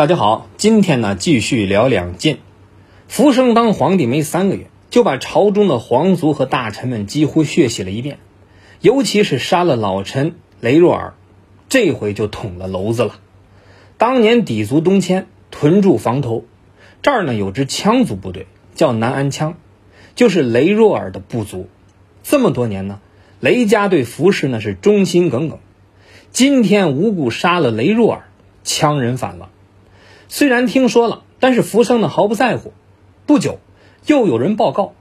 大家好，今天呢继续聊两晋。福生当皇帝没三个月，就把朝中的皇族和大臣们几乎血洗了一遍，尤其是杀了老臣雷若尔，这回就捅了娄子了。当年氐族东迁，屯驻房头，这儿呢有支羌族部队，叫南安羌，就是雷若尔的部族。这么多年呢，雷家对服氏呢是忠心耿耿。今天无故杀了雷若尔，羌人反了。虽然听说了，但是福生呢毫不在乎。不久，又有人报告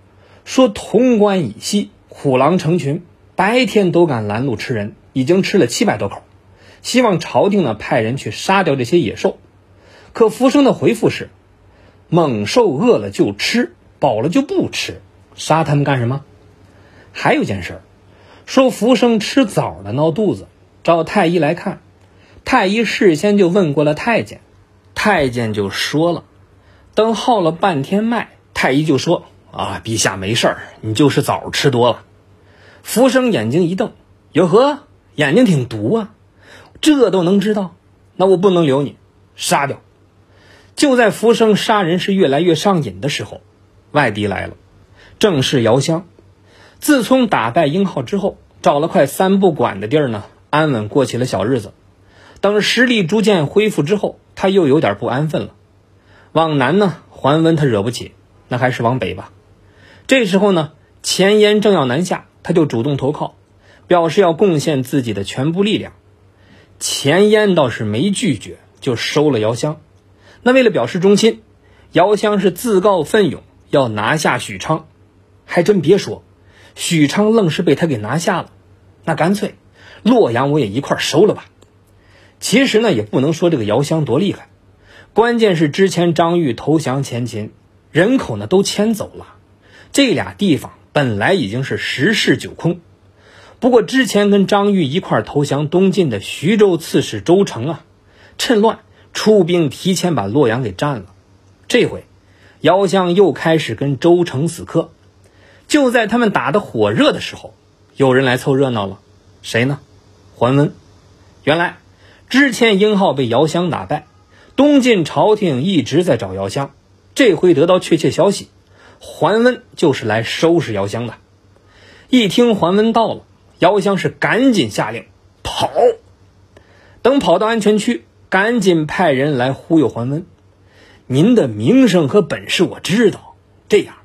说，潼关以西虎狼成群，白天都敢拦路吃人，已经吃了七百多口。希望朝廷呢派人去杀掉这些野兽。可福生的回复是：猛兽饿了就吃，饱了就不吃，杀他们干什么？还有件事，说福生吃枣了闹肚子，找太医来看，太医事先就问过了太监。太监就说了，等号了半天脉，太医就说：“啊，陛下没事儿，你就是枣吃多了。”福生眼睛一瞪：“哟呵，眼睛挺毒啊，这都能知道？那我不能留你，杀掉！”就在福生杀人是越来越上瘾的时候，外敌来了，正是姚襄。自从打败英浩之后，找了块三不管的地儿呢，安稳过起了小日子。等实力逐渐恢复之后，他又有点不安分了。往南呢，桓温他惹不起，那还是往北吧。这时候呢，前燕正要南下，他就主动投靠，表示要贡献自己的全部力量。前燕倒是没拒绝，就收了姚襄。那为了表示忠心，姚襄是自告奋勇要拿下许昌。还真别说，许昌愣是被他给拿下了。那干脆，洛阳我也一块收了吧。其实呢，也不能说这个姚襄多厉害，关键是之前张玉投降前秦，人口呢都迁走了，这俩地方本来已经是十室九空。不过之前跟张玉一块投降东晋的徐州刺史周成啊，趁乱出兵提前把洛阳给占了。这回，姚襄又开始跟周成死磕。就在他们打得火热的时候，有人来凑热闹了，谁呢？桓温。原来。之前英浩被姚襄打败，东晋朝廷一直在找姚襄。这回得到确切消息，桓温就是来收拾姚襄的。一听桓温到了，姚襄是赶紧下令跑。等跑到安全区，赶紧派人来忽悠桓温：“您的名声和本事我知道，这样，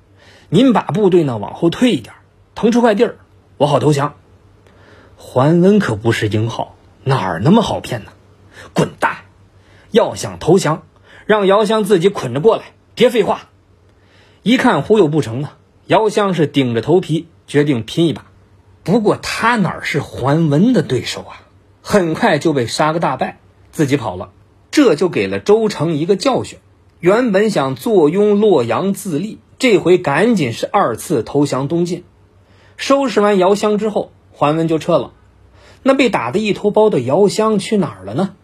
您把部队呢往后退一点，腾出块地儿，我好投降。”桓温可不是英浩。哪儿那么好骗呢？滚蛋！要想投降，让姚襄自己捆着过来，别废话。一看忽悠不成了，姚襄是顶着头皮决定拼一把。不过他哪是桓温的对手啊？很快就被杀个大败，自己跑了。这就给了周成一个教训。原本想坐拥洛阳自立，这回赶紧是二次投降东晋。收拾完姚襄之后，桓温就撤了。那被打得一头包的姚襄去哪儿了呢？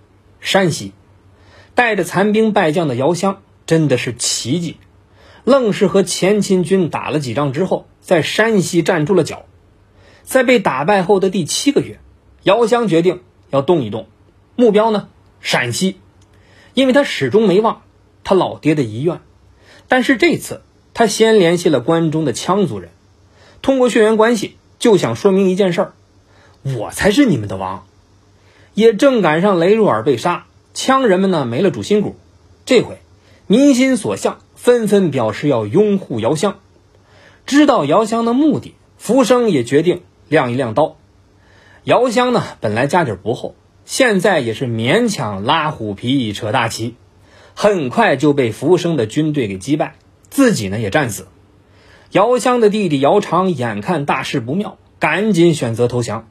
山西，带着残兵败将的姚襄真的是奇迹，愣是和前秦军打了几仗之后，在山西站住了脚。在被打败后的第七个月，姚襄决定要动一动，目标呢陕西，因为他始终没忘他老爹的遗愿。但是这次他先联系了关中的羌族人，通过血缘关系就想说明一件事儿。我才是你们的王，也正赶上雷若尔被杀，羌人们呢没了主心骨，这回民心所向，纷纷表示要拥护姚襄。知道姚襄的目的，福生也决定亮一亮刀。姚襄呢本来家底不厚，现在也是勉强拉虎皮扯大旗，很快就被福生的军队给击败，自己呢也战死。姚襄的弟弟姚长眼看大事不妙，赶紧选择投降。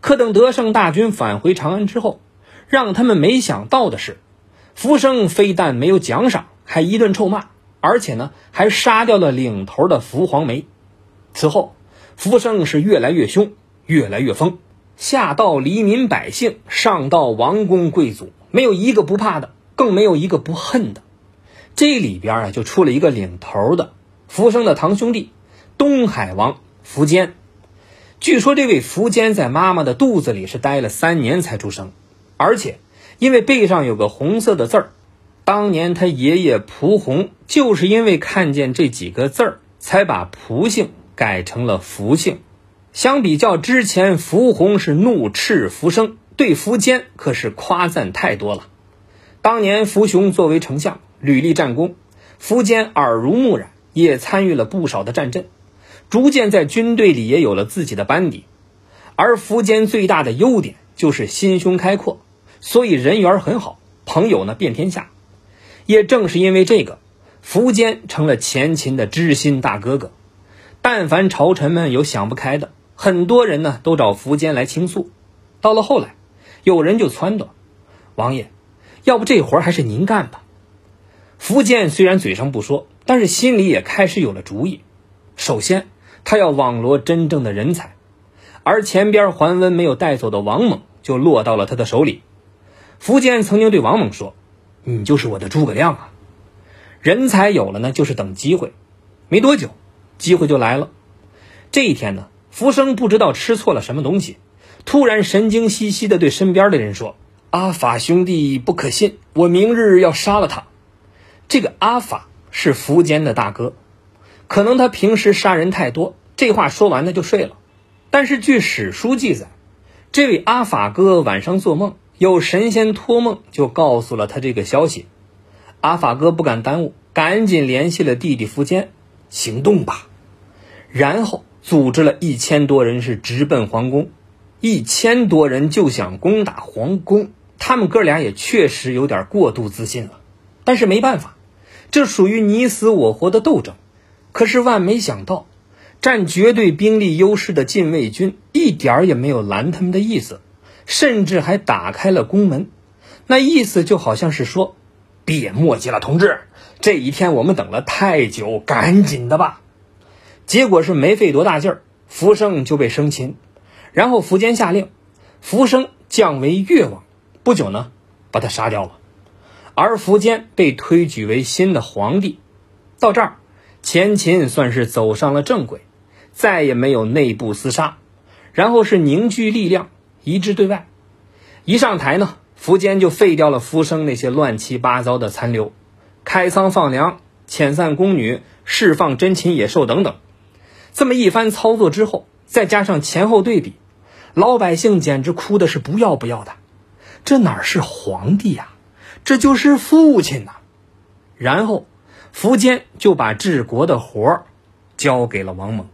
可等得胜大军返回长安之后，让他们没想到的是，福生非但没有奖赏，还一顿臭骂，而且呢，还杀掉了领头的福黄梅。此后，福生是越来越凶，越来越疯，下到黎民百姓，上到王公贵族，没有一个不怕的，更没有一个不恨的。这里边啊，就出了一个领头的，福生的堂兄弟，东海王苻坚。据说这位苻坚在妈妈的肚子里是待了三年才出生，而且因为背上有个红色的字儿，当年他爷爷蒲洪就是因为看见这几个字儿，才把蒲姓改成了福姓。相比较之前，福洪是怒斥福生，对苻坚可是夸赞太多了。当年福雄作为丞相，屡立战功，苻坚耳濡目染，也参与了不少的战阵，逐渐在军队里也有了自己的班底。而苻坚最大的优点就是心胸开阔，所以人缘很好，朋友呢遍天下。也正是因为这个，苻坚成了前秦的知心大哥哥。但凡朝臣们有想不开的，很多人呢都找苻坚来倾诉。到了后来，有人就撺掇王爷，要不这活还是您干吧。苻坚虽然嘴上不说，但是心里也开始有了主意。首先，他要网罗真正的人才，而前边桓温没有带走的王猛就落到了他的手里。苻坚曾经对王猛说。你就是我的诸葛亮啊！人才有了呢，就是等机会。没多久，机会就来了。这一天呢，浮生不知道吃错了什么东西，突然神经兮兮的对身边的人说：“阿法兄弟不可信，我明日要杀了他。”这个阿法是苻坚的大哥，可能他平时杀人太多，这话说完他就睡了。但是据史书记载，这位阿法哥晚上做梦。有神仙托梦，就告诉了他这个消息。阿法哥不敢耽误，赶紧联系了弟弟苻坚，行动吧。然后组织了一千多人，是直奔皇宫。一千多人就想攻打皇宫，他们哥俩也确实有点过度自信了。但是没办法，这属于你死我活的斗争。可是万没想到，占绝对兵力优势的禁卫军一点儿也没有拦他们的意思。甚至还打开了宫门，那意思就好像是说：“别墨迹了，同志，这一天我们等了太久，赶紧的吧。”结果是没费多大劲儿，福生就被生擒，然后苻坚下令，福生降为越王，不久呢，把他杀掉了，而苻坚被推举为新的皇帝。到这儿，前秦算是走上了正轨，再也没有内部厮杀，然后是凝聚力量。一致对外，一上台呢，苻坚就废掉了浮生那些乱七八糟的残留，开仓放粮，遣散宫女，释放珍禽野兽等等。这么一番操作之后，再加上前后对比，老百姓简直哭的是不要不要的。这哪是皇帝呀，这就是父亲呐！然后，苻坚就把治国的活儿交给了王猛。